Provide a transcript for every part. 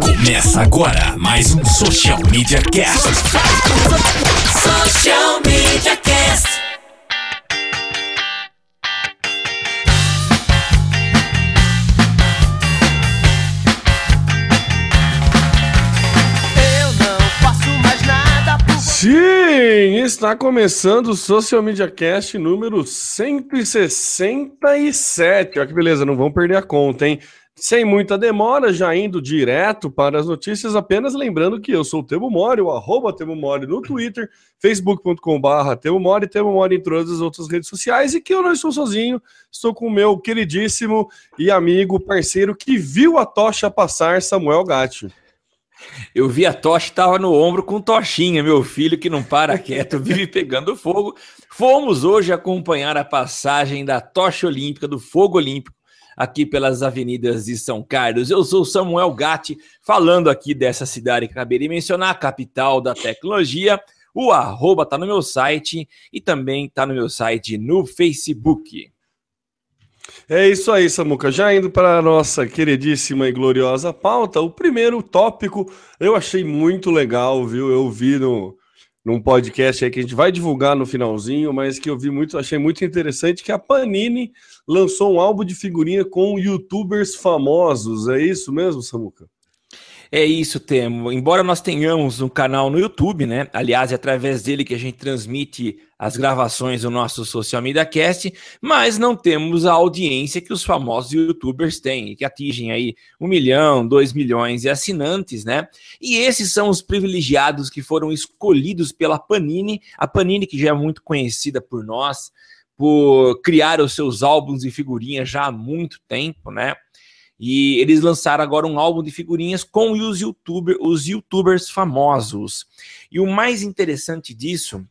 Começa agora mais um Social Media Cast. Social Media Cast. Eu não faço mais nada por Sim, está começando o Social Media Cast número 167. Olha que beleza, não vão perder a conta, hein? Sem muita demora, já indo direto para as notícias, apenas lembrando que eu sou o Temo Mori, o arroba Temo Mori no Twitter, facebook.com.br Temo Mori, Temo Mori em todas as outras redes sociais e que eu não estou sozinho, estou com o meu queridíssimo e amigo, parceiro que viu a tocha passar, Samuel Gatti. Eu vi a tocha, estava no ombro com tochinha, meu filho que não para quieto, vive pegando fogo. Fomos hoje acompanhar a passagem da tocha olímpica, do fogo olímpico, aqui pelas avenidas de São Carlos. Eu sou Samuel Gatti, falando aqui dessa cidade que acabei de mencionar, a capital da tecnologia. O arroba tá no meu site e também tá no meu site no Facebook. É isso aí, Samuca. Já indo para a nossa queridíssima e gloriosa pauta, o primeiro tópico eu achei muito legal, viu? Eu vi no, num podcast aí que a gente vai divulgar no finalzinho, mas que eu vi muito, achei muito interessante, que a Panini lançou um álbum de figurinha com youtubers famosos. É isso mesmo, Samuca? É isso, Temo. Embora nós tenhamos um canal no YouTube, né? Aliás, é através dele que a gente transmite as gravações do nosso Social Media Cast, mas não temos a audiência que os famosos youtubers têm, que atingem aí um milhão, dois milhões de assinantes, né? E esses são os privilegiados que foram escolhidos pela Panini, a Panini que já é muito conhecida por nós, por criar os seus álbuns de figurinhas já há muito tempo, né? E eles lançaram agora um álbum de figurinhas com os, YouTuber, os youtubers famosos. E o mais interessante disso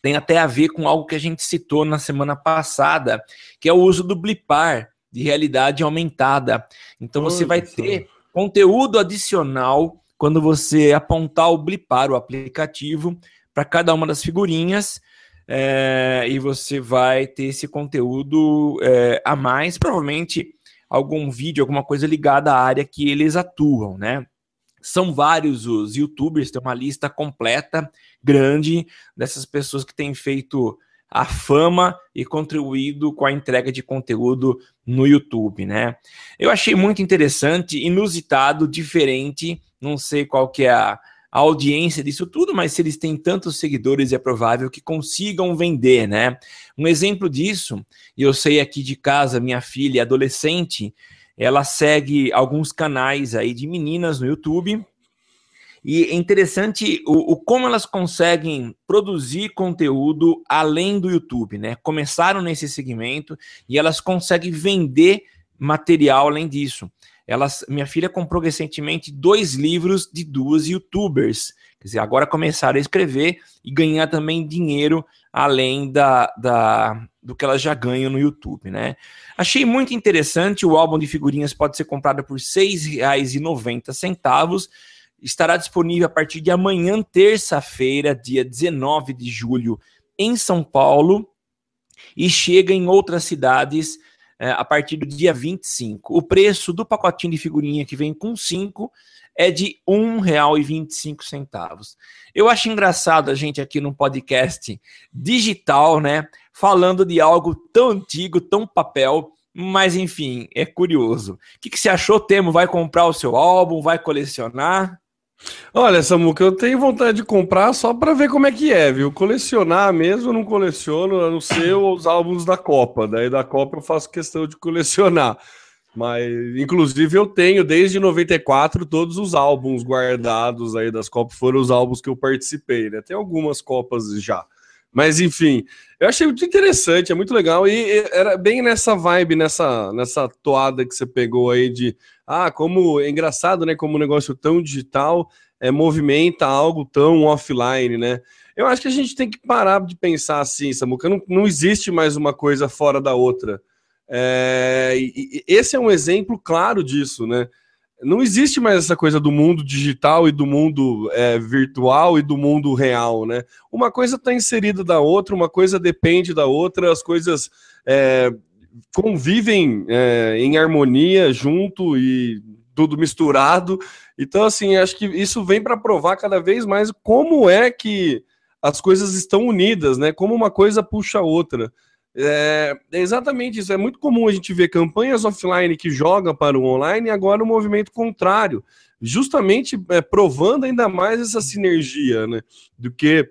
tem até a ver com algo que a gente citou na semana passada, que é o uso do blipar de realidade aumentada. Então você vai ter conteúdo adicional quando você apontar o blipar, o aplicativo, para cada uma das figurinhas. É, e você vai ter esse conteúdo é, a mais, provavelmente algum vídeo, alguma coisa ligada à área que eles atuam, né? São vários os youtubers, tem uma lista completa, grande, dessas pessoas que têm feito a fama e contribuído com a entrega de conteúdo no YouTube, né? Eu achei muito interessante, inusitado, diferente, não sei qual que é a, a audiência disso tudo, mas se eles têm tantos seguidores, é provável que consigam vender, né? Um exemplo disso, e eu sei aqui de casa, minha filha adolescente, ela segue alguns canais aí de meninas no YouTube. E é interessante o, o como elas conseguem produzir conteúdo além do YouTube, né? Começaram nesse segmento e elas conseguem vender material além disso. Elas, minha filha comprou recentemente dois livros de duas youtubers. Quer dizer, agora começaram a escrever e ganhar também dinheiro além da, da, do que elas já ganham no YouTube, né? Achei muito interessante. O álbum de figurinhas pode ser comprado por R$ 6,90. Estará disponível a partir de amanhã, terça-feira, dia 19 de julho, em São Paulo, e chega em outras cidades é, a partir do dia 25. O preço do pacotinho de figurinha que vem com 5 é de R$ 1,25. Eu acho engraçado a gente aqui no podcast digital, né? Falando de algo tão antigo, tão papel, mas enfim, é curioso. O que, que você achou, Temo? Vai comprar o seu álbum? Vai colecionar? Olha, Samuca, eu tenho vontade de comprar só para ver como é que é, viu? Colecionar mesmo, eu não coleciono, a não ser os álbuns da Copa. Daí da Copa eu faço questão de colecionar. Mas, inclusive, eu tenho desde 94 todos os álbuns guardados aí das Copas, foram os álbuns que eu participei, né? Tem algumas Copas já. Mas, enfim, eu achei muito interessante, é muito legal. E era bem nessa vibe, nessa, nessa toada que você pegou aí de. Ah, como é engraçado, né? Como um negócio tão digital é, movimenta algo tão offline, né? Eu acho que a gente tem que parar de pensar assim, Samuca. Não, não existe mais uma coisa fora da outra. É, e- e esse é um exemplo claro disso, né? Não existe mais essa coisa do mundo digital e do mundo é, virtual e do mundo real, né? Uma coisa está inserida da outra, uma coisa depende da outra, as coisas é, convivem é, em harmonia junto e do tudo misturado. Então, assim, acho que isso vem para provar cada vez mais como é que as coisas estão unidas, né? Como uma coisa puxa a outra. É, é, exatamente isso. É muito comum a gente ver campanhas offline que jogam para o online e agora o um movimento contrário, justamente é, provando ainda mais essa sinergia, né? Do que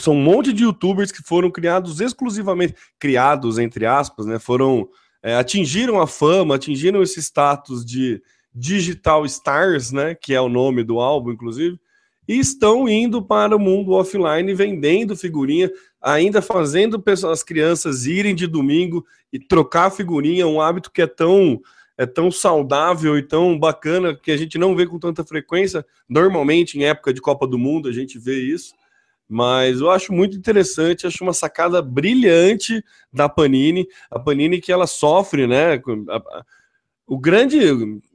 são um monte de youtubers que foram criados exclusivamente, criados entre aspas, né? Foram é, atingiram a fama, atingiram esse status de digital stars, né? Que é o nome do álbum, inclusive e estão indo para o mundo offline vendendo figurinha, ainda fazendo as crianças irem de domingo e trocar figurinha, um hábito que é tão é tão saudável e tão bacana que a gente não vê com tanta frequência. Normalmente em época de Copa do Mundo a gente vê isso, mas eu acho muito interessante, acho uma sacada brilhante da Panini, a Panini que ela sofre, né? o grande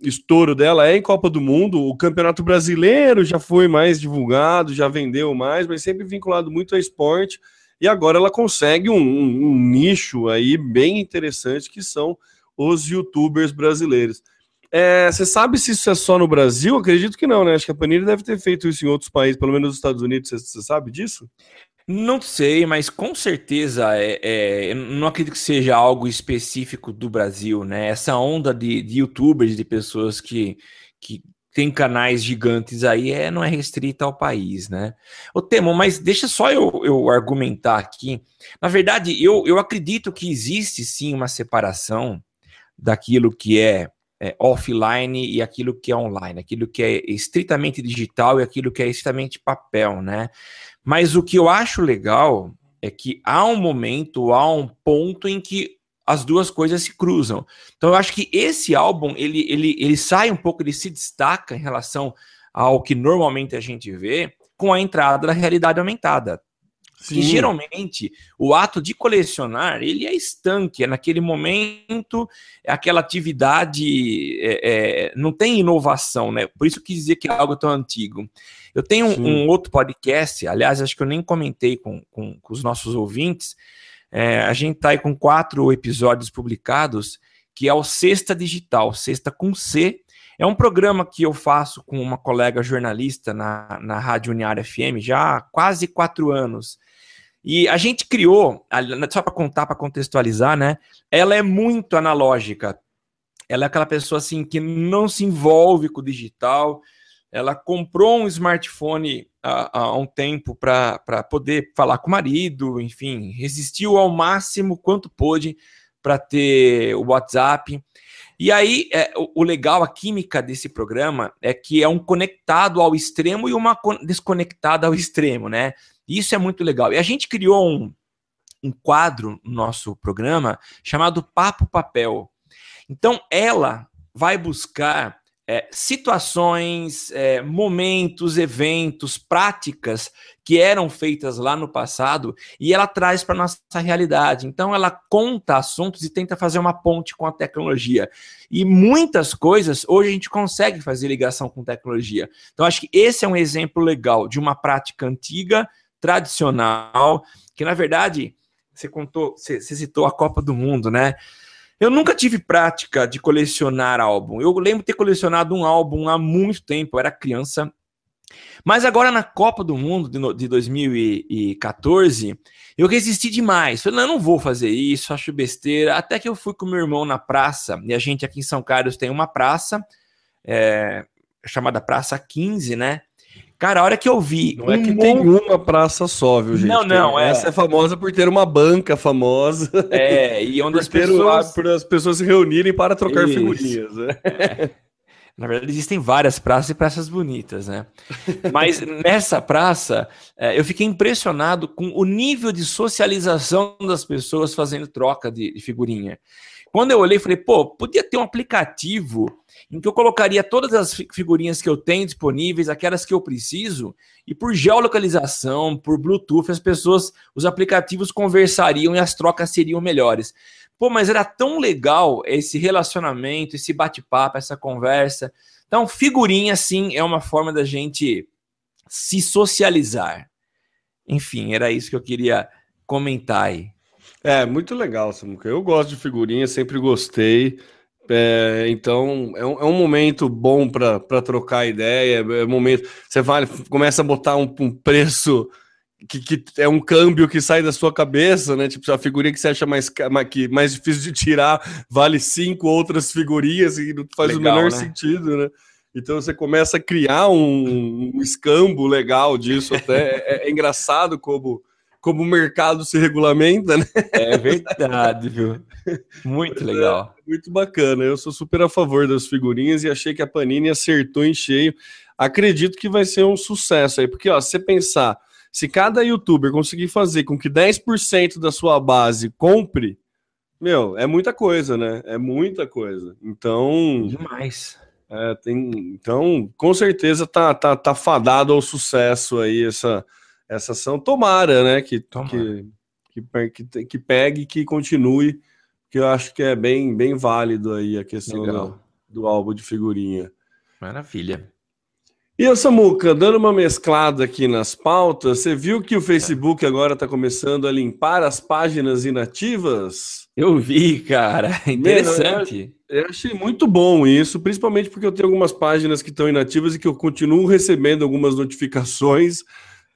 estouro dela é em Copa do Mundo. O Campeonato Brasileiro já foi mais divulgado, já vendeu mais, mas sempre vinculado muito a esporte. E agora ela consegue um, um, um nicho aí bem interessante que são os youtubers brasileiros. É, você sabe se isso é só no Brasil? Acredito que não, né? Acho que a Panini deve ter feito isso em outros países, pelo menos nos Estados Unidos. Você, você sabe disso? Não sei, mas com certeza é, é, não acredito que seja algo específico do Brasil, né? Essa onda de, de youtubers, de pessoas que, que tem canais gigantes aí, é, não é restrita ao país, né? O Temo, mas deixa só eu, eu argumentar aqui. Na verdade, eu, eu acredito que existe sim uma separação daquilo que é, é offline e aquilo que é online, aquilo que é estritamente digital e aquilo que é estritamente papel, né? Mas o que eu acho legal é que há um momento, há um ponto em que as duas coisas se cruzam. Então eu acho que esse álbum, ele, ele, ele sai um pouco, ele se destaca em relação ao que normalmente a gente vê com a entrada da realidade aumentada. Sim. geralmente o ato de colecionar ele é estanque, é naquele momento, é aquela atividade, é, é, não tem inovação, né? Por isso que dizer que é algo tão antigo. Eu tenho um, um, outro podcast, aliás, acho que eu nem comentei com, com, com os nossos ouvintes. É, a gente está aí com quatro episódios publicados, que é o Sexta Digital, Sexta com C. É um programa que eu faço com uma colega jornalista na, na Rádio Uniária FM já há quase quatro anos. E a gente criou, só para contar, para contextualizar, né? Ela é muito analógica. Ela é aquela pessoa assim que não se envolve com o digital, ela comprou um smartphone há, há um tempo para poder falar com o marido, enfim, resistiu ao máximo quanto pôde para ter o WhatsApp. E aí, é, o, o, legal, a química desse programa é que é um conectado ao extremo e uma desconectada ao extremo, né? Isso é muito legal. E a gente criou um, um quadro no nosso programa chamado Papo Papel. Então, ela vai buscar é, situações, é, momentos, eventos, práticas que eram feitas lá no passado e ela traz para nossa realidade. Então ela conta assuntos e tenta fazer uma ponte com a tecnologia. E muitas coisas hoje a gente consegue fazer ligação com tecnologia. Então acho que esse é um exemplo legal de uma prática antiga, tradicional, que na verdade você contou, você, citou a Copa do Mundo, né? Eu nunca tive prática de colecionar álbum. Eu lembro ter colecionado um álbum há muito tempo, eu era criança. Mas agora na Copa do Mundo de 2014, eu resisti demais. Falei, não, eu não vou fazer isso, acho besteira. Até que eu fui com meu irmão na praça, e a gente aqui em São Carlos tem uma praça, é, chamada Praça 15, né? Cara, a hora que eu vi. Não um é que monte... tem uma praça só, viu, gente? Não, não. é... Essa é famosa por ter uma banca famosa. É, e onde as pessoas. Por as pessoas se reunirem para trocar Isso. figurinhas. Né? É. Na verdade, existem várias praças e praças bonitas, né? Mas nessa praça, é, eu fiquei impressionado com o nível de socialização das pessoas fazendo troca de, de figurinha. Quando eu olhei, falei, pô, podia ter um aplicativo em que eu colocaria todas as figurinhas que eu tenho disponíveis, aquelas que eu preciso, e por geolocalização, por Bluetooth, as pessoas, os aplicativos conversariam e as trocas seriam melhores. Pô, mas era tão legal esse relacionamento, esse bate-papo, essa conversa. Então, figurinha, sim, é uma forma da gente se socializar. Enfim, era isso que eu queria comentar aí. É, muito legal, Samuca. Eu gosto de figurinha, sempre gostei. É, então é um, é um, momento bom para trocar ideia. É um momento você vai começa a botar um, um preço que, que, é um câmbio que sai da sua cabeça, né? Tipo, a figurinha que você acha mais, que, mais difícil de tirar vale cinco outras figurinhas e não faz legal, o menor né? sentido, né? Então você começa a criar um, um escambo legal disso, até é, é, engraçado como, como o mercado se regulamenta, né? É verdade, viu? Muito legal. É, muito bacana. Eu sou super a favor das figurinhas e achei que a Panini acertou em cheio. Acredito que vai ser um sucesso aí, porque ó, se você pensar se cada youtuber conseguir fazer com que 10% da sua base compre, meu, é muita coisa, né? É muita coisa. Então. Demais. É, tem, então, com certeza tá, tá, tá fadado ao sucesso aí essa, essa ação. Tomara, né? Que, Tomara. que, que, que, pegue e que continue, que eu acho que é bem, bem válido aí a questão do, do álbum de figurinha. Maravilha. E o Samuca, dando uma mesclada aqui nas pautas, você viu que o Facebook agora está começando a limpar as páginas inativas? Eu vi, cara. Interessante. Eu, eu achei muito bom isso, principalmente porque eu tenho algumas páginas que estão inativas e que eu continuo recebendo algumas notificações,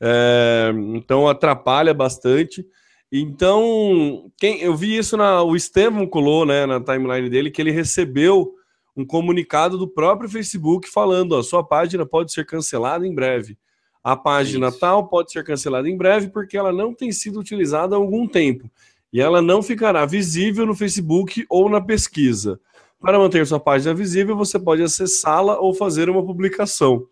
é, então atrapalha bastante. Então, quem eu vi isso na o Estevam colou, né, na timeline dele que ele recebeu um comunicado do próprio Facebook falando: a sua página pode ser cancelada em breve. A página Isso. tal pode ser cancelada em breve porque ela não tem sido utilizada há algum tempo e ela não ficará visível no Facebook ou na pesquisa. Para manter sua página visível, você pode acessá-la ou fazer uma publicação.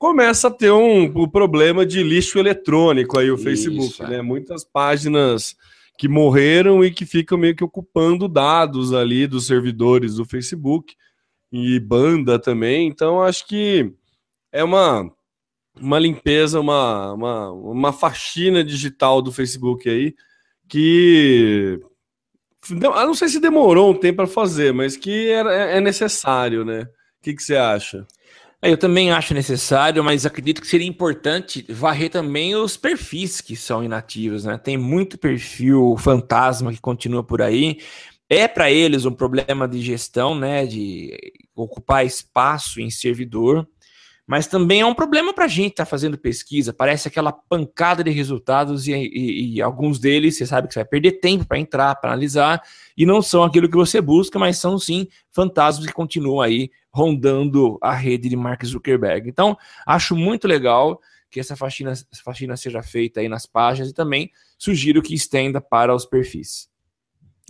Começa a ter um, um problema de lixo eletrônico aí o Isso, Facebook, é. né? Muitas páginas que morreram e que ficam meio que ocupando dados ali dos servidores do Facebook e banda também. Então, acho que é uma, uma limpeza, uma, uma, uma faxina digital do Facebook aí que. Eu não sei se demorou um tempo para fazer, mas que é, é necessário, né? O que, que você acha? É, eu também acho necessário, mas acredito que seria importante varrer também os perfis que são inativos, né? Tem muito perfil fantasma que continua por aí. É para eles um problema de gestão, né? De ocupar espaço em servidor mas também é um problema para a gente estar tá fazendo pesquisa. Parece aquela pancada de resultados e, e, e, alguns deles você sabe que você vai perder tempo para entrar, para analisar, e não são aquilo que você busca, mas são sim fantasmas que continuam aí rondando a rede de Mark Zuckerberg. Então, acho muito legal que essa faxina, essa faxina seja feita aí nas páginas e também sugiro que estenda para os perfis.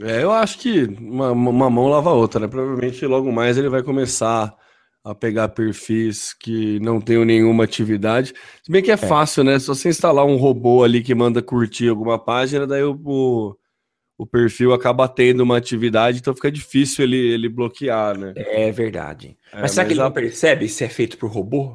É, eu acho que uma, uma mão lava a outra, né? Provavelmente logo mais ele vai começar a pegar perfis que não tenham nenhuma atividade. Se bem que é, é. fácil, né? Só você instalar um robô ali que manda curtir alguma página, daí o, o, o, perfil acaba tendo uma atividade, então fica difícil ele, ele bloquear, né? É verdade. É, mas será mas que ele a... não percebe se é feito por robô?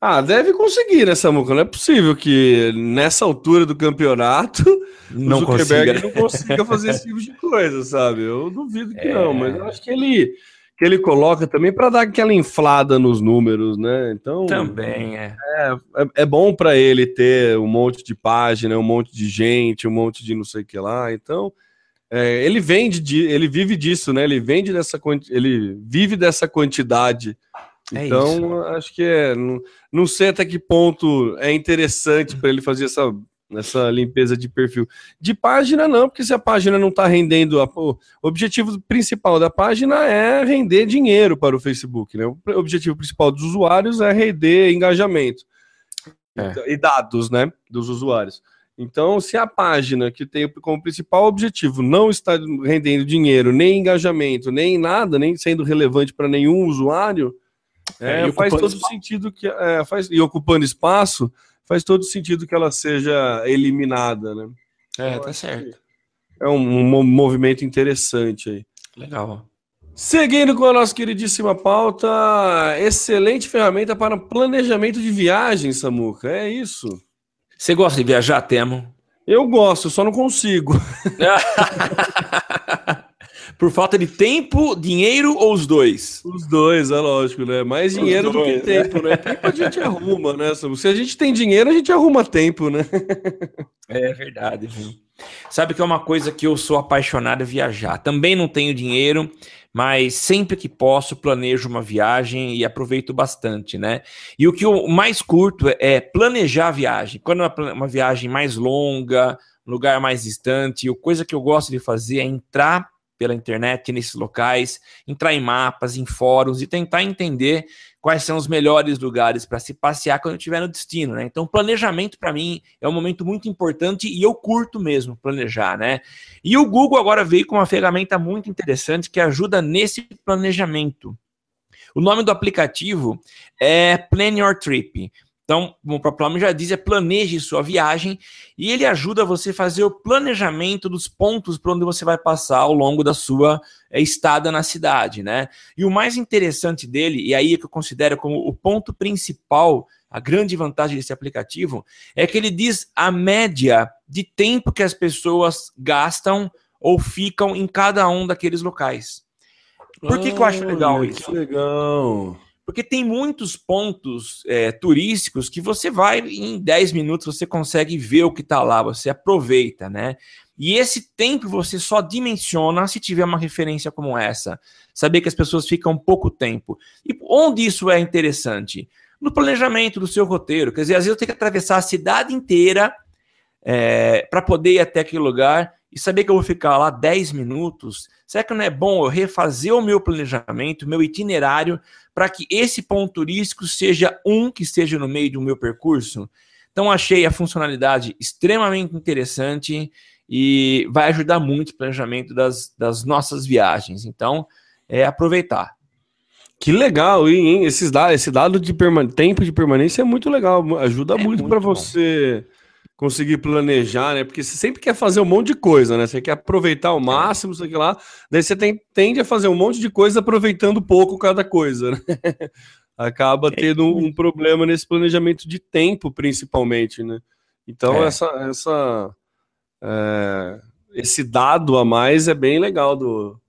Ah, deve conseguir, né, Samuca? Não é possível que nessa altura do campeonato não o Zuckerberg consiga. não consiga fazer esse tipo de coisa, sabe? Eu duvido que é... não, mas eu acho que ele que ele coloca também para dar aquela inflada nos números, né? Então também é. É, é, é bom para ele ter um monte de página, um monte de gente, um monte de não sei o que lá. Então é, ele vende, de, ele vive disso, né? Ele vende dessa ele vive dessa quantidade. É então isso. acho que é, não, não sei até que ponto é interessante para ele fazer essa nessa limpeza de perfil. De página, não, porque se a página não está rendendo. A, o objetivo principal da página é render dinheiro para o Facebook. Né? O objetivo principal dos usuários é render engajamento é. e dados né, dos usuários. Então, se a página que tem como principal objetivo não está rendendo dinheiro, nem engajamento, nem nada, nem sendo relevante para nenhum usuário, é, é faz todo espaço. sentido que é, faz e ocupando espaço, faz todo sentido que ela seja eliminada, né? É, tá certo. É um, um, movimento interessante aí. Legal. Seguindo com a nossa queridíssima pauta, excelente ferramenta para planejamento de viagem, Samuca. É isso. Você gosta de viajar, Temo? Eu gosto, só não consigo. Por falta de tempo, dinheiro ou os dois? Os dois, é lógico, né? Mais dinheiro do que tempo, né? Tempo a gente arruma, né? Se a gente tem dinheiro, a gente arruma tempo, né? É verdade, viu? Sabe que é uma coisa que eu sou apaixonado é viajar. Também não tenho dinheiro, mas sempre que posso planejo uma viagem e aproveito bastante, né? E o que eu mais curto é planejar a viagem. Quando é uma, uma viagem mais longa, lugar mais distante, a coisa que eu gosto de fazer é entrar pela internet nesses locais, entrar em mapas, em fóruns e tentar entender quais são os melhores lugares para se passear quando estiver no destino, né? Então, planejamento para mim é um momento muito importante e eu curto mesmo planejar, né? E o Google agora veio com uma ferramenta muito interessante que ajuda nesse planejamento. O nome do aplicativo é Plan Your Trip. Então, como o próprio nome já diz, é planeje sua viagem e ele ajuda você a fazer o planejamento dos pontos por onde você vai passar ao longo da sua é, estada na cidade, né? E o mais interessante dele, e aí é que eu considero como o ponto principal, a grande vantagem desse aplicativo, é que ele diz a média de tempo que as pessoas gastam ou ficam em cada um daqueles locais. Por que, que eu acho legal isso? Que legal. Porque tem muitos pontos é, turísticos que você vai em 10 minutos, você consegue ver o que está lá, você aproveita, né? E esse tempo você só dimensiona se tiver uma referência como essa. Saber que as pessoas ficam pouco tempo. E onde isso é interessante? No planejamento do seu roteiro. Quer dizer, às vezes eu tenho que atravessar a cidade inteira é, para poder ir até aquele lugar e saber que eu vou ficar lá 10 minutos, será que não é bom eu refazer o meu planejamento, meu itinerário, para que esse ponto turístico seja um que esteja no meio do meu percurso? Então, achei a funcionalidade extremamente interessante e vai ajudar muito o planejamento das, das nossas viagens. Então, é aproveitar. Que legal, hein? Esses dados, esse dado de tempo de permanência é muito legal, ajuda é muito, muito para você conseguir planejar, né? Porque você sempre quer fazer um monte de coisa, né? Você quer aproveitar ao máximo, isso aqui lá. Daí você tem, tende a fazer um monte de coisa aproveitando pouco cada coisa, né? Acaba é tendo um, um problema nesse planejamento de tempo, principalmente, né? Então, é. essa, essa, é, esse dado a mais é bem legal do,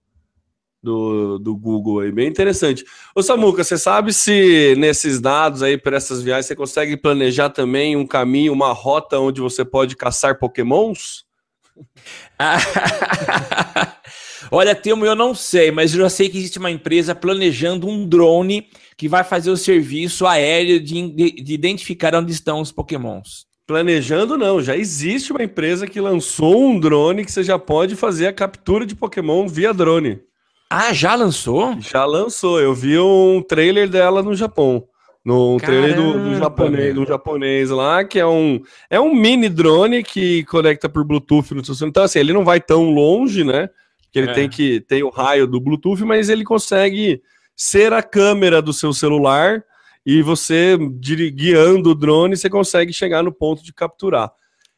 do, do Google aí, bem interessante. Ô Samuca, você sabe se nesses dados aí para essas viagens você consegue planejar também um caminho, uma rota onde você pode caçar pokémons? Olha, Temo, eu não sei, mas eu já sei que existe uma empresa planejando um drone que vai fazer o serviço aéreo de, de, de identificar onde estão os pokémons. Planejando não, já existe uma empresa que lançou um drone que você já pode fazer a captura de Pokémon via drone. Ah, já lançou? Já lançou. Eu vi um trailer dela no Japão. No Caramba, trailer do, do, japonês, do japonês lá, que é um, é um mini drone que conecta por Bluetooth no seu Então, assim, ele não vai tão longe, né? Que ele é. tem que ter o raio do Bluetooth, mas ele consegue ser a câmera do seu celular e você guiando o drone, você consegue chegar no ponto de capturar.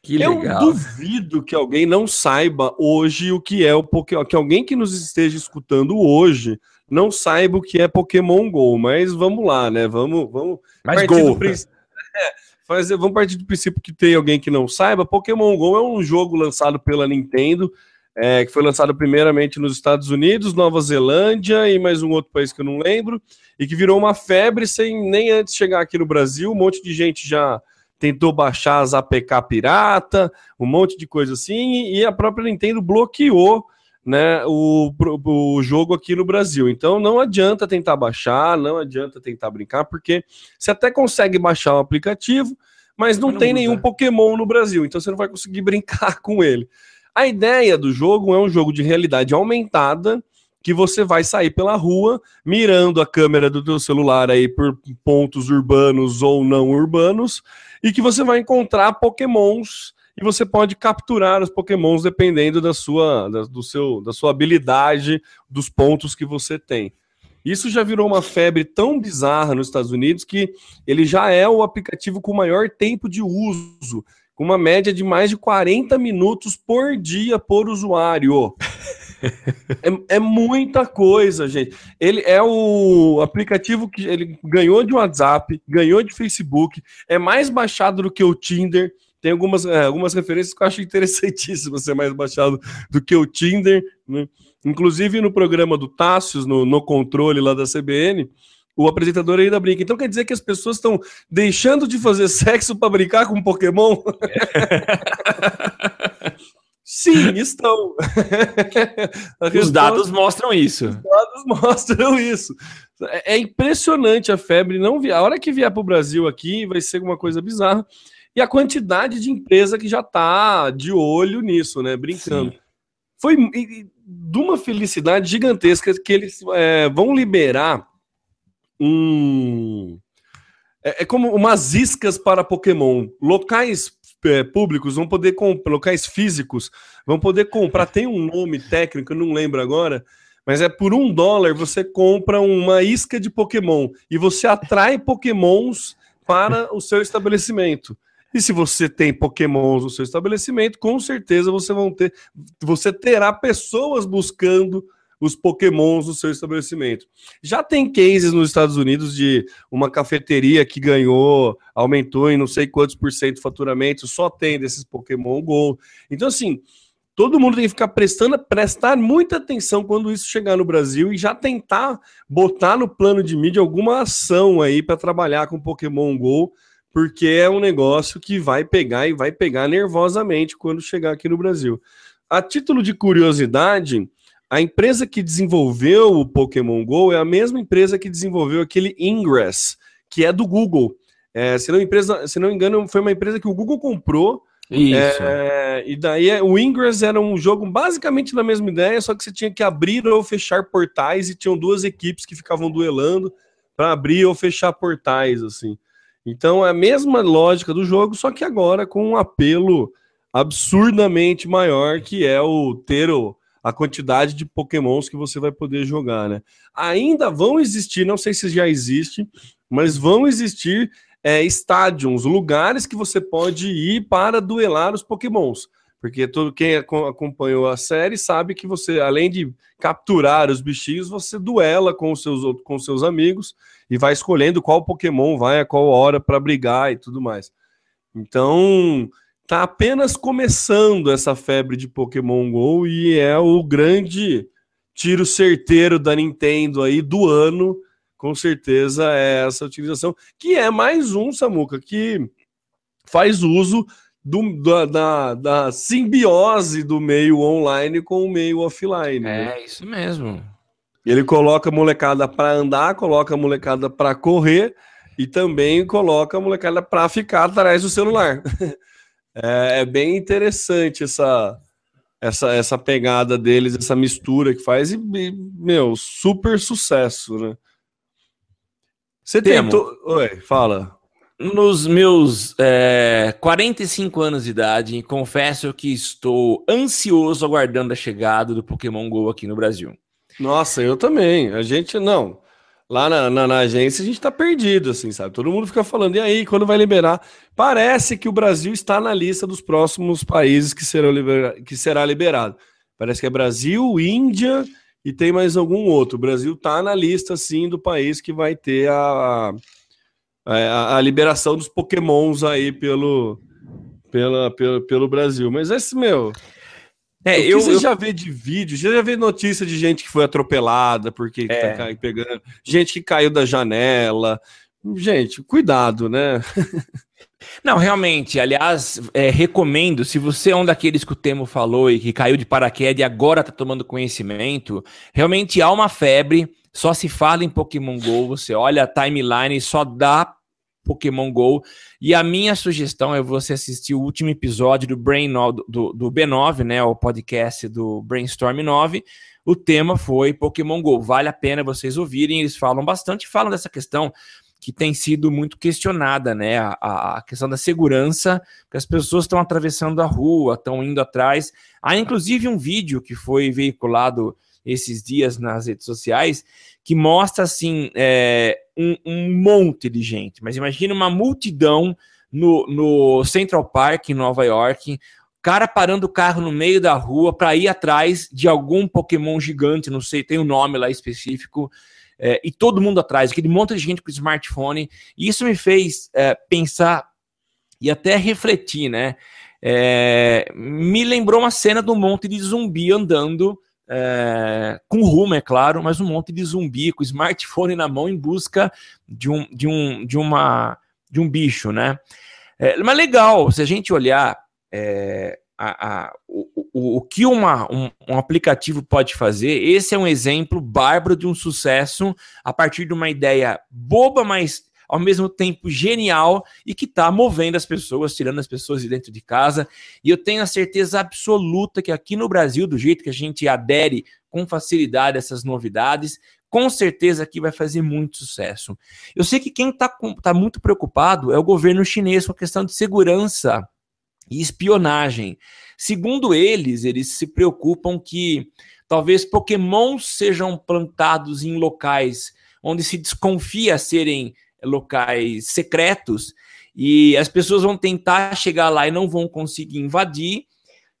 Que legal. Eu duvido que alguém não saiba hoje o que é o Pokémon, que alguém que nos esteja escutando hoje não saiba o que é Pokémon Go, mas vamos lá, né? Vamos, vamos mas partir Go. do princípio. É, fazer, vamos partir do princípio que tem alguém que não saiba. Pokémon Go é um jogo lançado pela Nintendo, é, que foi lançado primeiramente nos Estados Unidos, Nova Zelândia e mais um outro país que eu não lembro, e que virou uma febre sem nem antes chegar aqui no Brasil. Um monte de gente já tentou baixar as APK pirata, um monte de coisa assim, e a própria Nintendo bloqueou né, o, o jogo aqui no Brasil. Então não adianta tentar baixar, não adianta tentar brincar, porque você até consegue baixar o aplicativo, mas não, não tem usa. nenhum Pokémon no Brasil, então você não vai conseguir brincar com ele. A ideia do jogo é um jogo de realidade aumentada, que você vai sair pela rua mirando a câmera do teu celular aí por pontos urbanos ou não urbanos e que você vai encontrar pokémons e você pode capturar os pokémons dependendo da sua, da, do seu, da sua habilidade, dos pontos que você tem. Isso já virou uma febre tão bizarra nos Estados Unidos que ele já é o aplicativo com maior tempo de uso, com uma média de mais de 40 minutos por dia por usuário. é, é, muita coisa, gente. Ele é o aplicativo que ele ganhou de WhatsApp, ganhou de Facebook, é mais baixado do que o Tinder. Tem algumas, é, algumas referências que eu acho interessantíssimas ser mais baixado do que o Tinder. Né? Inclusive no programa do Tássios, no, no controle lá da CBN, o apresentador ainda brinca. Então quer dizer que as pessoas estão deixando de fazer sexo para brincar com Pokémon? Sim, estão. Os dados mostram isso. Os dados mostram isso. É, é impressionante a febre. Não vi. A hora que vier para o Brasil aqui vai ser uma coisa bizarra. E a quantidade de empresa que já está de olho nisso, né? Brincando. Sim. Foi de uma felicidade gigantesca que eles é, vão liberar um. É, é como umas iscas para Pokémon. Locais é, públicos vão poder comprar, locais físicos vão poder comprar. Tem um nome técnico, não lembro agora, mas é por um dólar você compra uma isca de Pokémon e você atrai Pokémons para o seu estabelecimento. E se você tem Pokémons no seu estabelecimento, com certeza você vão ter, você terá pessoas buscando os pokémons no seu estabelecimento. Já tem cases nos Estados Unidos de uma cafeteria que ganhou, aumentou em não sei quantos por cento faturamento, só tem desses Pokémon Go. Então, assim, todo mundo tem que ficar prestando, prestar muita atenção quando isso chegar no Brasil e já tentar botar no plano de mídia alguma ação aí para trabalhar com Pokémon Go, porque é um negócio que vai pegar e vai pegar nervosamente quando chegar aqui no Brasil. A título de curiosidade, a empresa que desenvolveu o Pokémon Go é a mesma empresa que desenvolveu aquele Ingress, que é do Google. É, se, não empresa, se não me engano, foi uma empresa que o Google comprou. Isso. É, e daí é, o Ingress era um jogo basicamente na mesma ideia, só que você tinha que abrir ou fechar portais e tinham duas equipes que ficavam duelando para abrir ou fechar portais, assim. Então é a mesma lógica do jogo, só que agora com um apelo absurdamente maior, que é o ter o, a quantidade de pokémons que você vai poder jogar, né? Ainda vão existir, não sei se já existe, mas vão existir é, estádios, lugares que você pode ir para duelar os pokémons. Porque todo quem acompanhou a série sabe que você, além de capturar os bichinhos, você duela com os seus, com seus amigos e vai escolhendo qual Pokémon vai a qual hora para brigar e tudo mais. Então, tá apenas começando essa febre de Pokémon Go e é o grande tiro certeiro da Nintendo aí do ano, com certeza é essa utilização, que é mais um, Samuca, que faz uso do, da, da, da, simbiose do meio online com o meio offline. Né? É, né? isso mesmo. Ele coloca a molecada para andar, coloca a molecada para correr e também coloca a molecada para ficar atrás do celular. É, é, bem interessante essa, essa, essa pegada deles, essa mistura que faz, e, e meu, super sucesso, né? Você tentou. Oi, fala. Nos meus é, 45 anos de idade, confesso que estou ansioso aguardando a chegada do Pokémon GO aqui no Brasil. Nossa, eu também. A gente não lá na, na, na, agência a gente tá perdido, assim, sabe? Todo mundo fica falando, e aí, quando vai liberar? Parece que o Brasil está na lista dos próximos países que, serão libera que será liberado. Parece que é Brasil, Índia e tem mais algum outro. O Brasil tá na lista, sim, do país que vai ter a, a, a liberação dos pokémons aí pelo, pela, pelo, pelo Brasil. Mas esse, meu... É, eu, você eu... já vê de vídeo, você já vê notícia de gente que foi atropelada porque é. tá pegando, gente que caiu da janela. Gente, cuidado, né? Não, realmente, aliás, é, recomendo, se você é um daqueles que o Temo falou e que caiu de paraquedas e agora tá tomando conhecimento, realmente há uma febre, só se fala em Pokémon GO, você olha a timeline e só dá Pokémon GO. E a minha sugestão é você assistir o último episódio do Brain do, do B9, né? O podcast do Brainstorm 9. O tema foi Pokémon GO. Vale a pena vocês ouvirem. Eles falam bastante, falam dessa questão que tem sido muito questionada, né? A, a questão da segurança, que as pessoas estão atravessando a rua, estão indo atrás. Há inclusive um vídeo que foi veiculado esses dias nas redes sociais que mostra assim é, um, um, monte de gente. Mas imagina uma multidão no, no Central Park em Nova York, cara parando o carro no meio da rua para ir atrás de algum Pokémon gigante, não sei, tem um nome lá específico. É, e todo mundo atrás, aquele monte de gente com smartphone. E isso me fez é, pensar e até refletir, né? É, me lembrou uma cena do monte de zumbi andando é, com rumo, é claro, mas um monte de zumbi com smartphone na mão em busca de um, de um, de uma, de um bicho, né? É, mas legal, se a gente olhar é, a, a, o, o, o, que uma, um, um, aplicativo pode fazer, esse é um exemplo bárbaro de um sucesso a partir de uma ideia boba, mas ao mesmo tempo genial e que está movendo as pessoas, tirando as pessoas de dentro de casa. E eu tenho a certeza absoluta que aqui no Brasil, do jeito que a gente adere com facilidade a essas novidades, com certeza aqui vai fazer muito sucesso. Eu sei que quem está tá muito preocupado é o governo chinês com a questão de segurança e espionagem. Segundo eles, eles se preocupam que talvez pokémons sejam plantados em locais onde se desconfia serem locais secretos e as pessoas vão tentar chegar lá e não vão conseguir invadir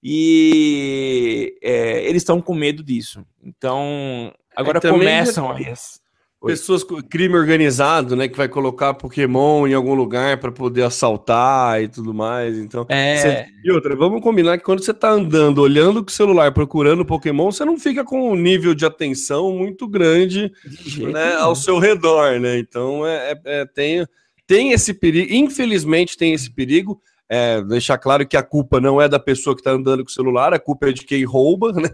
e é, eles estão com medo disso. Então agora é, começam as pessoas com crime organizado, né, que vai colocar Pokémon em algum lugar para poder assaltar e tudo mais. Então, é... Você... e outra, vamos combinar que quando você está andando, olhando com o celular, procurando Pokémon, você não fica com um nível de atenção muito grande, né, ao seu redor, né? Então, é, é, é, tem tem esse perigo. Infelizmente, tem esse perigo. É, deixar claro que a culpa não é da pessoa que está andando com o celular, a culpa é de quem rouba, né?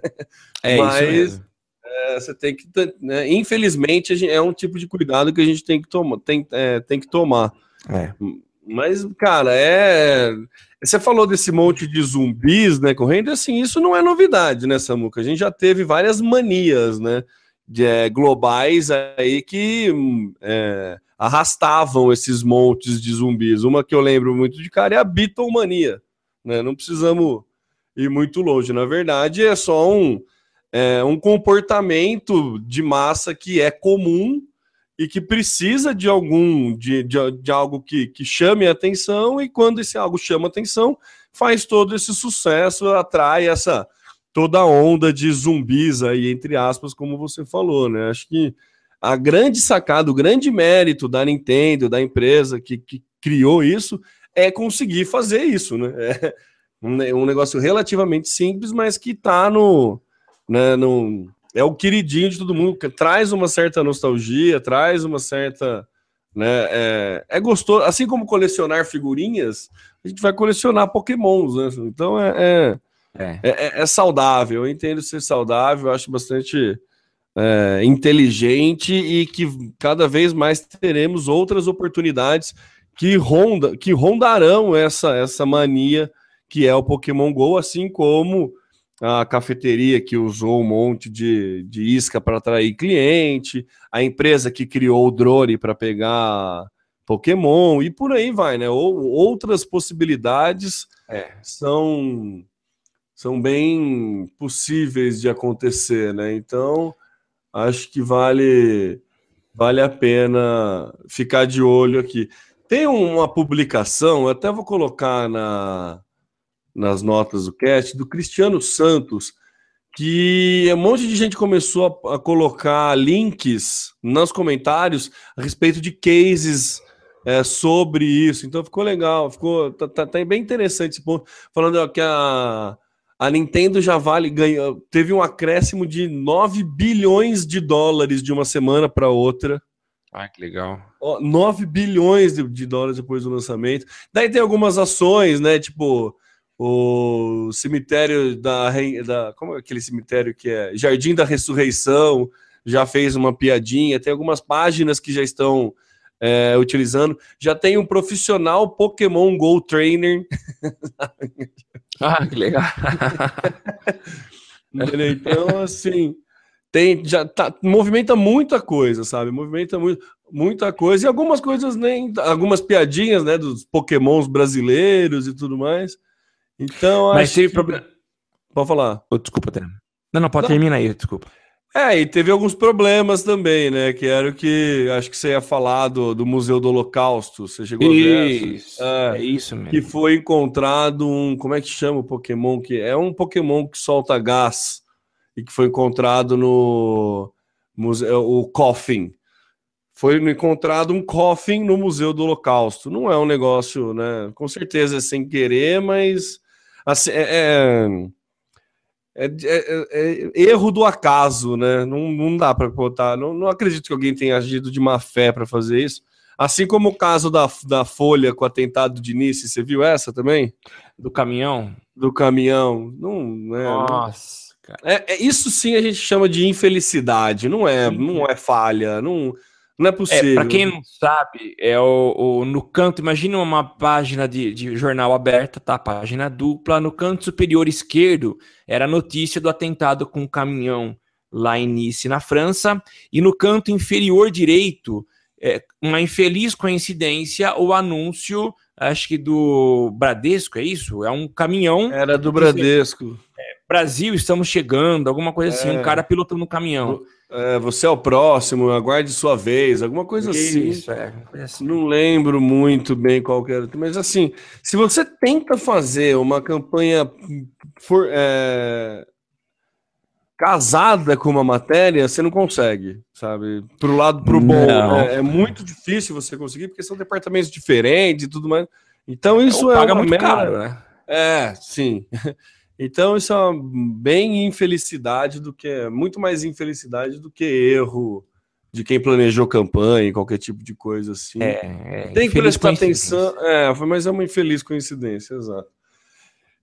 É Mas, isso mesmo é, você tem que, né, infelizmente, é um tipo de cuidado que a gente tem que tomar, tem, é, tem que tomar. É. Mas, cara, é. Você falou desse monte de zumbis, né, correndo, assim, isso não é novidade, né, Samuca? A gente já teve várias manias, né, de, é, globais aí que é, arrastavam esses montes de zumbis. Uma que eu lembro muito de cara é a Beatlemania, né? Não precisamos ir muito longe. Na verdade, é só um é, um comportamento de massa que é comum e que precisa de algum de, de, de, algo que, que chame atenção e quando esse algo chama atenção faz todo esse sucesso atrai essa toda onda de zumbis aí entre aspas como você falou né? Acho que a grande sacada o grande mérito da Nintendo da empresa que, que criou isso é conseguir fazer isso né? É um negócio relativamente simples mas que está no né? Não, é o queridinho de todo mundo, que traz uma certa nostalgia, traz uma certa. Né, é, é gostoso, assim como colecionar figurinhas, a gente vai colecionar pokémons, né? Então é, é, é. é, é saudável, eu entendo ser saudável, acho bastante é, inteligente e que cada vez mais teremos outras oportunidades que, ronda, que rondarão essa, essa mania que é o Pokémon GO, assim como a cafeteria que usou um monte de, de isca para atrair cliente, a empresa que criou o drone para pegar Pokémon e por aí vai, né? Ou, outras possibilidades é. são são bem possíveis de acontecer, né? Então acho que vale vale a pena ficar de olho aqui. Tem uma publicação, eu até vou colocar na nas notas do cast, do Cristiano Santos, que um monte de gente começou a, a colocar links nos comentários a respeito de cases é, sobre isso. Então ficou legal, ficou tá, tá, tá, bem interessante esse ponto. Falando que a, a Nintendo já vale, ganhou, teve um acréscimo de 9 bilhões de dólares de uma semana para outra. Ah, que legal. 9 bilhões de, de, dólares depois do lançamento. Daí tem algumas ações, né? Tipo, o cemitério da, da como é aquele cemitério que é Jardim da Ressurreição já fez uma piadinha, tem algumas páginas que já estão é, utilizando, já tem um profissional Pokémon Go Trainer. ah, que legal. então, assim, tem, já tá, movimenta muita coisa, sabe? Movimenta muito, muita coisa e algumas coisas nem, algumas piadinhas, né, dos Pokémons brasileiros e tudo mais. Então, Mas teve que... problema. Pode falar. Oh, desculpa, Terno. Não, não, pode terminar aí, desculpa. É, e teve alguns problemas também, né? Que era o que acho que você ia falar do, do Museu do Holocausto. Você chegou isso, a ver? É, é isso mesmo. Que foi encontrado um. Como é que chama o Pokémon? Que é um Pokémon que solta gás e que foi encontrado no museu, o Coffin. Foi encontrado um coffin no Museu do Holocausto. Não é um negócio, né? Com certeza é sem querer, mas Assim, é, é, é, é- é erro do acaso, né? Não, não dá para botar. Não, não acredito que alguém tenha agido de má fé para fazer isso. Assim como o caso da, da Folha com o atentado de Nice, você viu essa também? Do caminhão? Do caminhão. Não, é, não- Nossa, cara. é, é- isso sim a gente chama de infelicidade, não é, não é falha, não, não é É, possível. para quem não sabe, é o, o- no canto, imagina uma página de, de jornal aberta, tá? Página dupla, no canto superior esquerdo era a notícia do atentado com um caminhão lá em Nice, na França, e no canto inferior direito, é, uma infeliz coincidência, o anúncio, acho que do Bradesco, é isso? É um caminhão, Era do Bradesco. Brasil, estamos chegando, alguma coisa assim, É. um cara pilotando um caminhão. É, você é o próximo, aguarde sua vez, alguma coisa assim. Isso, é, assim. Não lembro muito bem qual era, mas assim, se você tenta fazer uma campanha for- é, casada com uma matéria, você não consegue, sabe? Pro lado, pro bom, Não. é, muito difícil você conseguir, porque são departamentos diferentes e tudo mais. Então isso é paga muito caro, né? É, sim. Então isso é uma bem infelicidade do que muito mais infelicidade do que erro de quem planejou campanha, qualquer tipo de coisa assim. É, é, Tem que prestar atenção. É, mas é uma infeliz coincidência, exato.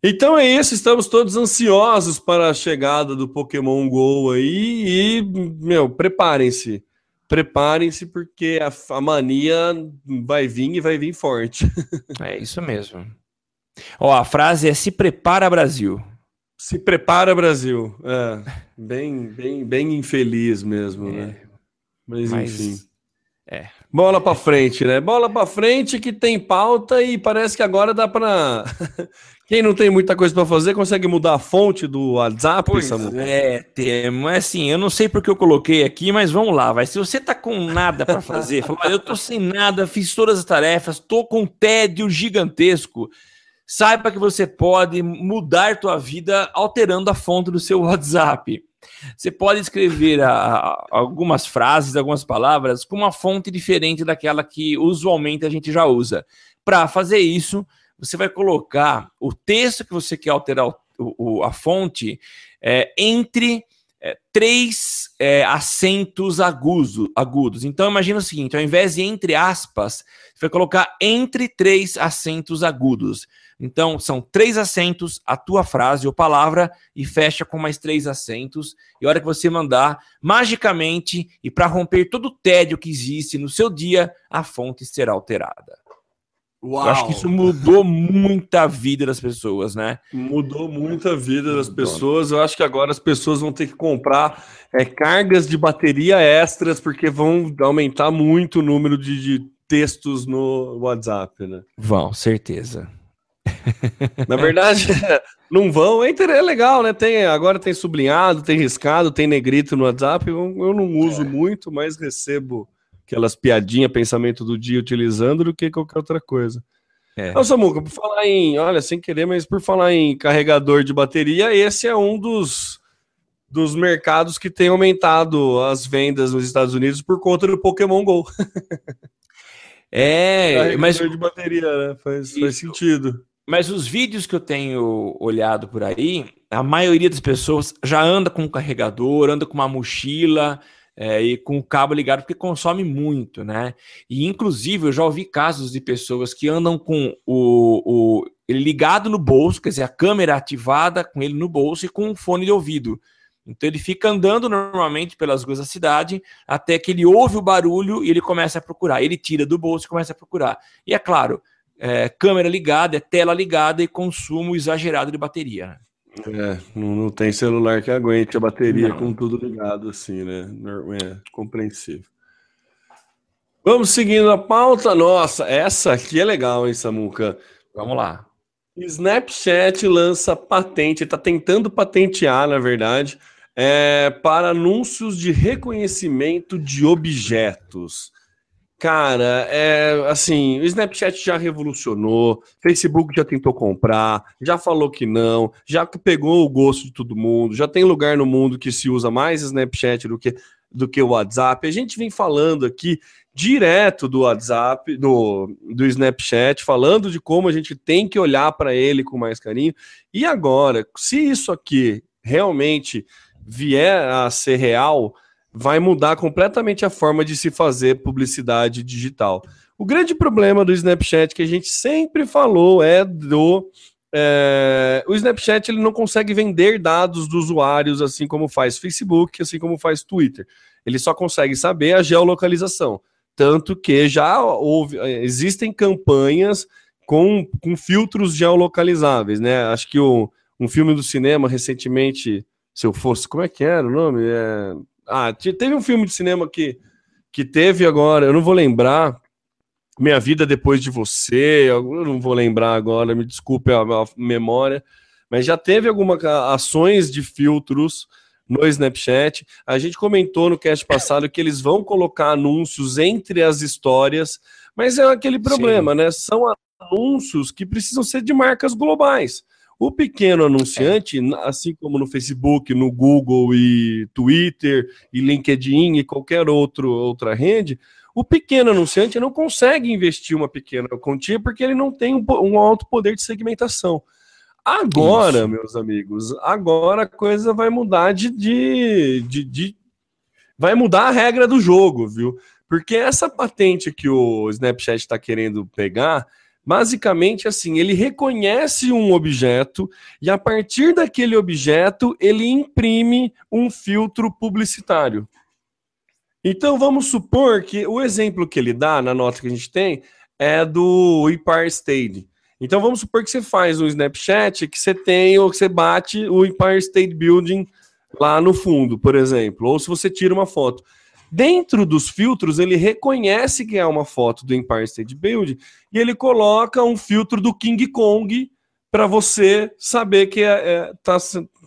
Então é isso, estamos todos ansiosos para a chegada do Pokémon GO aí e, meu, preparem-se. Preparem-se porque a, a mania vai vir e vai vir forte. É isso mesmo. Ó, a frase é se prepara Brasil. Se prepara, Brasil. É, bem, bem, bem infeliz mesmo, né? Mas, Mas enfim. é. Bola pra frente, né? Bola pra frente que tem pauta e parece que agora dá pra. Quem não tem muita coisa pra fazer consegue mudar a fonte do WhatsApp, Samu? é, temo. É assim, eu não sei porque eu coloquei aqui, mas vamos lá, vai. Se você tá com nada pra fazer, fala, "Olha, eu tô sem nada, fiz todas as tarefas, tô com um tédio gigantesco. Saiba que você pode mudar tua vida alterando a fonte do seu WhatsApp. Você pode escrever a- a- algumas frases, algumas palavras com uma fonte diferente daquela que usualmente a gente já usa. Para fazer isso, você vai colocar o texto que você quer alterar o- o- a fonte é, entre é, três é, acentos agudos, agudos. Então imagina o seguinte: ao invés de entre aspas, você vai colocar entre três acentos agudos. Então são três acentos, a tua frase ou palavra e fecha com mais três acentos. E a hora que você mandar, magicamente e para romper todo o tédio que existe no seu dia, a fonte será alterada. Uau! Eu acho que isso mudou muita vida das pessoas, né? Mudou muito a vida das pessoas. Eu acho que agora as pessoas vão ter que comprar é, cargas de bateria extras, porque vão aumentar muito o número de, de textos no WhatsApp, né? Vão, certeza. Na verdade, não vão. É inter- é legal, né? Tem, agora tem sublinhado, tem riscado, tem negrito no WhatsApp. Eu, eu não uso muito, mas recebo aquelas piadinhas, pensamento do dia utilizando do que qualquer outra coisa. É. Não, Samuca, por falar em, olha, sem querer, mas por falar em carregador de bateria, esse é um dos, dos mercados que tem aumentado as vendas nos Estados Unidos por conta do Pokémon GO. É, mas, de bateria, né? Faz, faz sentido. Mas os vídeos que eu tenho olhado por aí, a maioria das pessoas já anda com um carregador, anda com uma mochila é, e com o cabo ligado, porque consome muito, né? E inclusive eu já ouvi casos de pessoas que andam com o, o ligado no bolso, quer dizer, a câmera ativada com ele no bolso e com um fone de ouvido. Então ele fica andando normalmente pelas ruas da cidade até que ele ouve o barulho e ele começa a procurar. Ele tira do bolso e começa a procurar. E é claro, é, câmera ligada, é tela ligada e consumo exagerado de bateria. né? É, não, não tem celular que aguente a bateria Não. com tudo ligado assim, né? É compreensível. Vamos seguindo a pauta. Nossa, essa aqui é legal, hein, Samuca? Vamos lá. Snapchat lança patente, está tentando patentear, na verdade, é, para anúncios de reconhecimento de objetos. Cara, é assim, o Snapchat já revolucionou, Facebook já tentou comprar, já falou que não, já pegou o gosto de todo mundo, já tem lugar no mundo que se usa mais Snapchat do que, do que o WhatsApp. A gente vem falando aqui direto do WhatsApp, do, do Snapchat, falando de como a gente tem que olhar para ele com mais carinho. E agora, se isso aqui realmente vier a ser real, vai mudar completamente a forma de se fazer publicidade digital. O grande problema do Snapchat que a gente sempre falou é do é, o Snapchat ele não consegue vender dados dos usuários assim como faz Facebook, assim como faz Twitter. Ele só consegue saber a geolocalização. Tanto que já houve, existem campanhas com, com filtros geolocalizáveis, né? Acho que o, um filme do cinema recentemente, se eu fosse, como é que era o nome? É, ah, teve um filme de cinema que, que teve agora, eu não vou lembrar, Minha Vida Depois de Você, eu não vou lembrar agora, me desculpe a, a memória, mas já teve algumas ações de filtros no Snapchat. A gente comentou no cast passado que eles vão colocar anúncios entre as histórias, mas é aquele problema, Sim. né? São anúncios que precisam ser de marcas globais. O pequeno anunciante, é. assim como no Facebook, no Google e Twitter e LinkedIn e qualquer outro, outra rede, o pequeno anunciante não consegue investir uma pequena quantia porque ele não tem um, alto poder de segmentação. Agora, Isso. meus amigos, agora a coisa vai mudar de, de, de, de, Vai mudar a regra do jogo, viu? Porque essa patente que o Snapchat está querendo pegar Basicamente, assim, ele reconhece um objeto e a partir daquele objeto ele imprime um filtro publicitário. Então vamos supor que o exemplo que ele dá na nota que a gente tem é do Empire State. Então vamos supor que você faz um Snapchat que você tem ou que você bate o Empire State Building lá no fundo, por exemplo, ou se você tira uma foto. Dentro dos filtros, ele reconhece que é uma foto do Empire State Building e ele coloca um filtro do King Kong para você saber que é, é tá,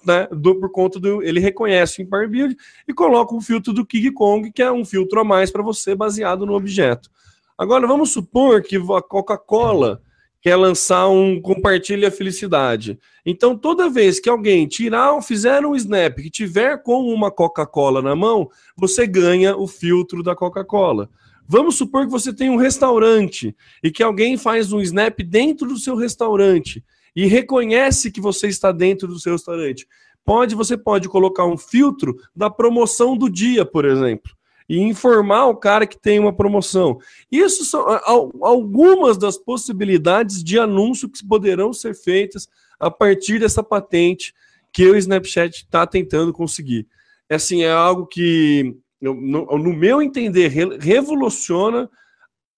né, do, por conta do. Ele reconhece o Empire Building e coloca um filtro do King Kong, que é um filtro a mais para você baseado no objeto. Agora, vamos supor que a Coca-Cola quer lançar um compartilha felicidade. Então, toda vez que alguém tirar, fizer um snap que tiver com uma Coca-Cola na mão, você ganha o filtro da Coca-Cola. Vamos supor que você tem um restaurante e que alguém faz um snap dentro do seu restaurante e reconhece que você está dentro do seu restaurante. Pode, você pode colocar um filtro da promoção do dia, por exemplo e informar o cara que tem uma promoção. Isso são algumas das possibilidades de anúncio que poderão ser feitas a partir dessa patente que o Snapchat está tentando conseguir. É assim, é algo que, no, no meu entender, revoluciona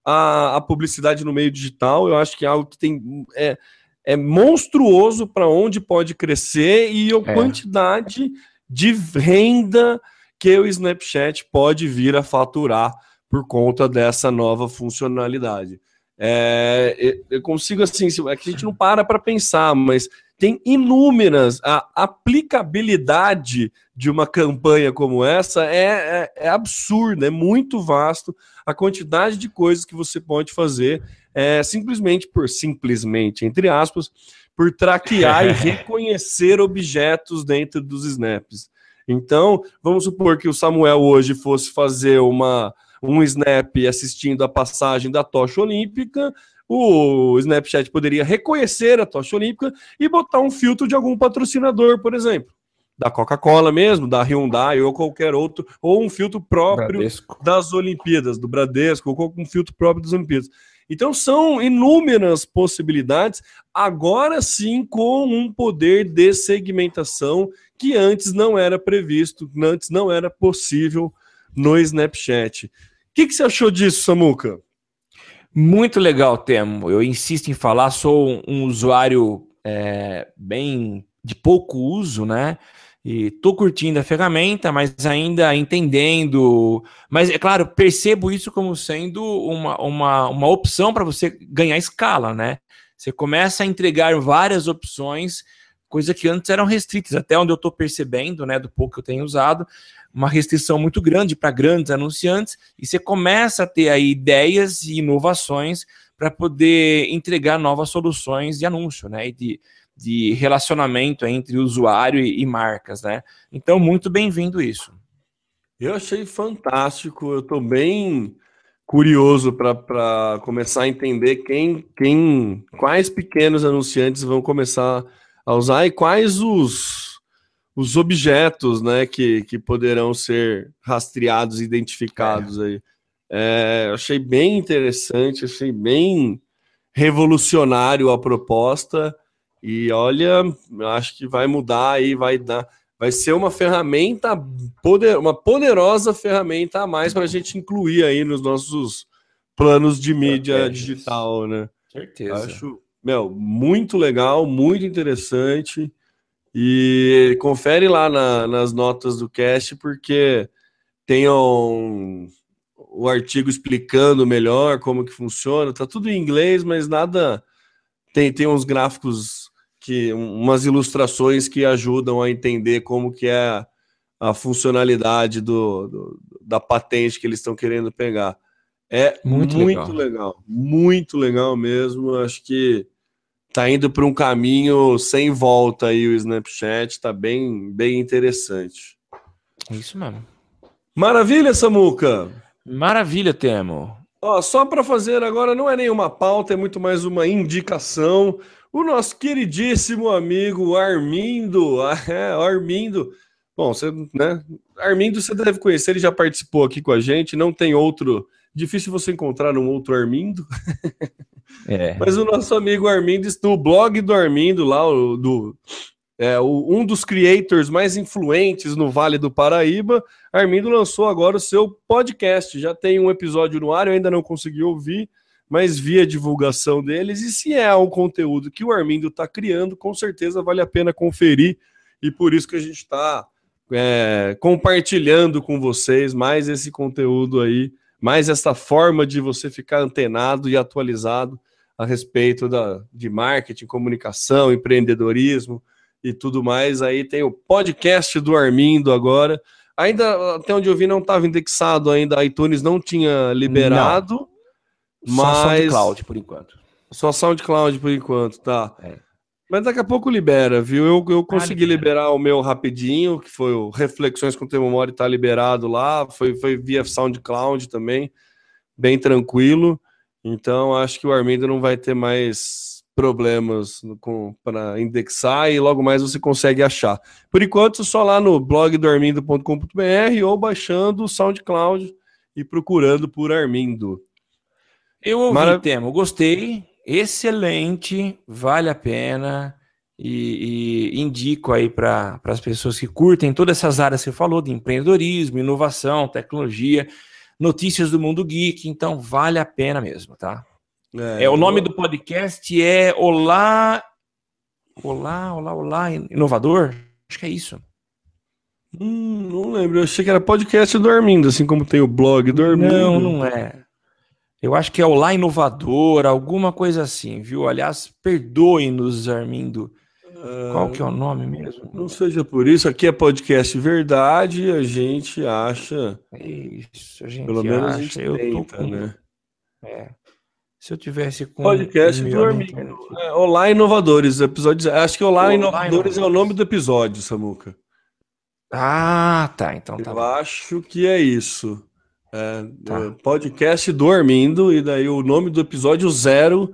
a, a, publicidade no meio digital. Eu acho que é algo que tem é, é monstruoso para onde pode crescer e a é. quantidade de renda que o Snapchat pode vir a faturar por conta dessa nova funcionalidade. É, eu consigo assim, é que a gente não para para pensar, mas tem inúmeras a aplicabilidade de uma campanha como essa é, é, é absurda, é muito vasto a quantidade de coisas que você pode fazer é, simplesmente por simplesmente entre aspas por traquear e reconhecer objetos dentro dos snaps. Então, vamos supor que o Samuel hoje fosse fazer uma, um snap assistindo a passagem da tocha olímpica, o Snapchat poderia reconhecer a tocha olímpica e botar um filtro de algum patrocinador, por exemplo. Da Coca-Cola mesmo, da Hyundai ou qualquer outro, ou um filtro próprio Bradesco. das Olimpíadas, do Bradesco, ou um filtro próprio das Olimpíadas. Então são inúmeras possibilidades, agora sim com um poder de segmentação que antes não era previsto, antes não era possível no Snapchat. O que, que você achou disso, Samuca? Muito legal, Temo. Eu insisto em falar, sou um usuário é, bem de pouco uso, né? E tô curtindo a ferramenta, mas ainda entendendo. Mas, é claro, percebo isso como sendo uma, uma, uma opção para você ganhar escala, né? Você começa a entregar várias opções coisa que antes eram restritas, até onde eu estou percebendo, né, do pouco que eu tenho usado, uma restrição muito grande para grandes anunciantes, e você começa a ter aí ideias e inovações para poder entregar novas soluções de anúncio, né, e de, de relacionamento entre usuário e, e marcas, né. Então, muito bem-vindo isso. Eu achei fantástico, eu estou bem curioso para começar a entender quem, quem, quais pequenos anunciantes vão começar a usar e quais os, os objetos né, que, que poderão ser rastreados, identificados aí. É, achei bem interessante, achei bem revolucionário a proposta. E olha, acho que vai mudar aí, vai dar, vai ser uma ferramenta, poder, uma poderosa ferramenta a mais para a gente incluir aí nos nossos planos de mídia digital, né? Certeza. Acho, meu, muito legal, muito interessante. E confere lá na, nas notas do cast, porque tem um, o artigo explicando melhor como que funciona. Tá tudo em inglês, mas nada. Tem, tem uns gráficos que. umas ilustrações que ajudam a entender como que é a funcionalidade do, do da patente que eles estão querendo pegar. É muito, muito legal. legal. muito legal mesmo. Acho que tá indo para um caminho sem volta aí o Snapchat, tá bem, bem interessante. Isso mesmo. Maravilha, Samuca. Maravilha, Temo. Ó, só para fazer agora não é nenhuma pauta, é muito mais uma indicação. O nosso queridíssimo amigo Armindo, é, Armindo. Bom, você, né? Armindo você deve conhecer, ele já participou aqui com a gente, não tem outro Difícil você encontrar um outro Armindo. É. Mas o nosso amigo Armindo, no blog do Armindo, lá, do, é, o, um dos creators mais influentes no Vale do Paraíba, Armindo lançou agora o seu podcast. Já tem um episódio no ar, eu ainda não consegui ouvir, mas vi a divulgação deles. E se é um conteúdo que o Armindo está criando, com certeza vale a pena conferir. E por isso que a gente está é, compartilhando com vocês mais esse conteúdo aí mais essa forma de você ficar antenado e atualizado a respeito da, de marketing, comunicação, empreendedorismo e tudo mais. Aí tem o podcast do Armindo agora. Ainda, até onde eu vi, não estava indexado ainda, a iTunes não tinha liberado. Não. Mas... Só SoundCloud, por enquanto. Só SoundCloud, por enquanto, tá. É. Mas daqui a pouco libera, viu? Eu, eu consegui ah, liberar o meu rapidinho, que foi o Reflexões com o Temo Mori, tá liberado lá. Foi, foi via SoundCloud também, bem tranquilo. Então acho que o Armindo não vai ter mais problemas para indexar e logo mais você consegue achar. Por enquanto, só lá no blog do armindo.com.br ou baixando o SoundCloud e procurando por Armindo. Eu ouvi, Marav Temo, gostei excelente, vale a pena e, e indico aí para as pessoas que curtem todas essas áreas que você falou de empreendedorismo, inovação, tecnologia, notícias do mundo geek, então vale a pena mesmo, tá? É, é o nome eu... do podcast é Olá, Olá, Olá, Olá, Inovador. Acho que é isso. Hum, não lembro. Eu achei que era podcast do Armindo, assim como tem o blog do Armindo. Não, não é. Eu acho que é o Lá Inovador, alguma coisa assim, viu? Aliás, perdoe-nos, Armindo. Qual que é o nome mesmo? Não seja por isso, aqui é podcast verdade, a gente acha. Isso, a gente Pelo acha, menos a gente eu tenta, com... né? É. Se eu tivesse com. Podcast do Armindo. É, Olá, Inovadores. Episódio... Acho que Olá, Olá Inovadores, Inovadores é o nome do episódio, Samuca. Ah, tá. Então tá. Eu bom. acho que é isso. É, tá. Podcast Dormindo, e daí o nome do episódio zero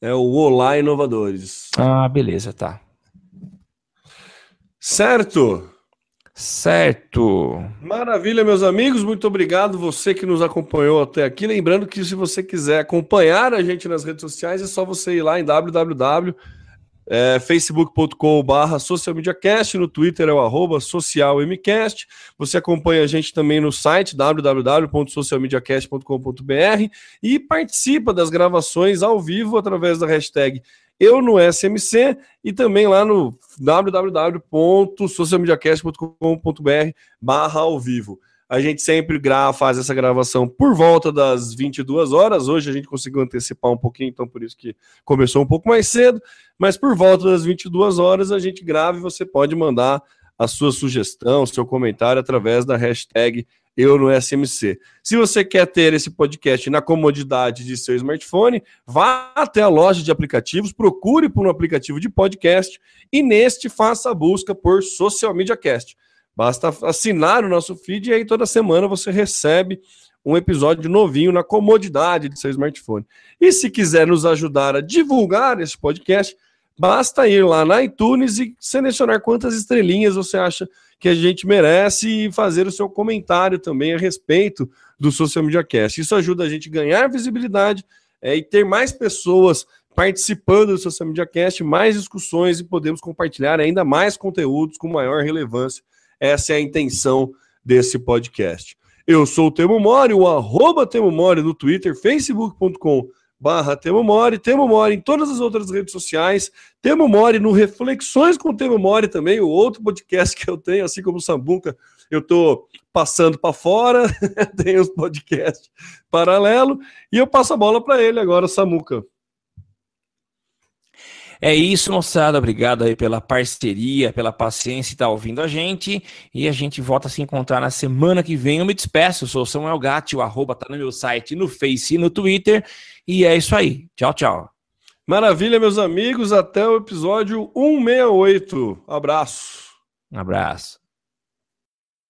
é o Olá Inovadores. Ah, beleza, tá. Certo? Certo. Maravilha, meus amigos. Muito obrigado você que nos acompanhou até aqui. Lembrando que se você quiser acompanhar a gente nas redes sociais, é só você ir lá em www é, facebook.com.br socialmediacast, no Twitter é o arroba socialmcast. Você acompanha a gente também no site www.socialmediacast.com.br e participa das gravações ao vivo através da hashtag eu no SMC e também lá no www.socialmediacast.com.br barra ao vivo. A gente sempre faz essa gravação por volta das 22 horas. Hoje a gente conseguiu antecipar um pouquinho, então por isso que começou um pouco mais cedo. Mas por volta das 22 horas a gente grava e você pode mandar a sua sugestão, seu comentário através da hashtag eu no SMC. Se você quer ter esse podcast na comodidade de seu smartphone, vá até a loja de aplicativos, procure por um aplicativo de podcast e neste faça a busca por Social Media Cast. Basta assinar o nosso feed e aí toda semana você recebe um episódio novinho na comodidade de seu smartphone. E se quiser nos ajudar a divulgar esse podcast, basta ir lá na iTunes e selecionar quantas estrelinhas você acha que a gente merece e fazer o seu comentário também a respeito do Social Media Cast. Isso ajuda a gente a ganhar visibilidade é, e ter mais pessoas participando do Social Media Cast, mais discussões e podemos compartilhar ainda mais conteúdos com maior relevância. Essa é a intenção desse podcast. Eu sou o Temo Mori, o arroba Temo Mori no Twitter, facebook.com barra Temo Mori, Temo Mori em todas as outras redes sociais, Temo Mori no Reflexões com Temo Mori também, o outro podcast que eu tenho, assim como o Sambuca, eu estou passando para fora, tem os podcasts paralelo, e eu passo a bola para ele agora, Samuca. É isso, moçada. Obrigado aí pela parceria, pela paciência e estar tá ouvindo a gente. E a gente volta a se encontrar na semana que vem. Eu me despeço. Eu sou Samuel Gatti, o arroba tá no meu site, no Face e no Twitter. E é isso aí. Tchau, tchau. Maravilha, meus amigos. Até o episódio 168. Abraço. Um abraço.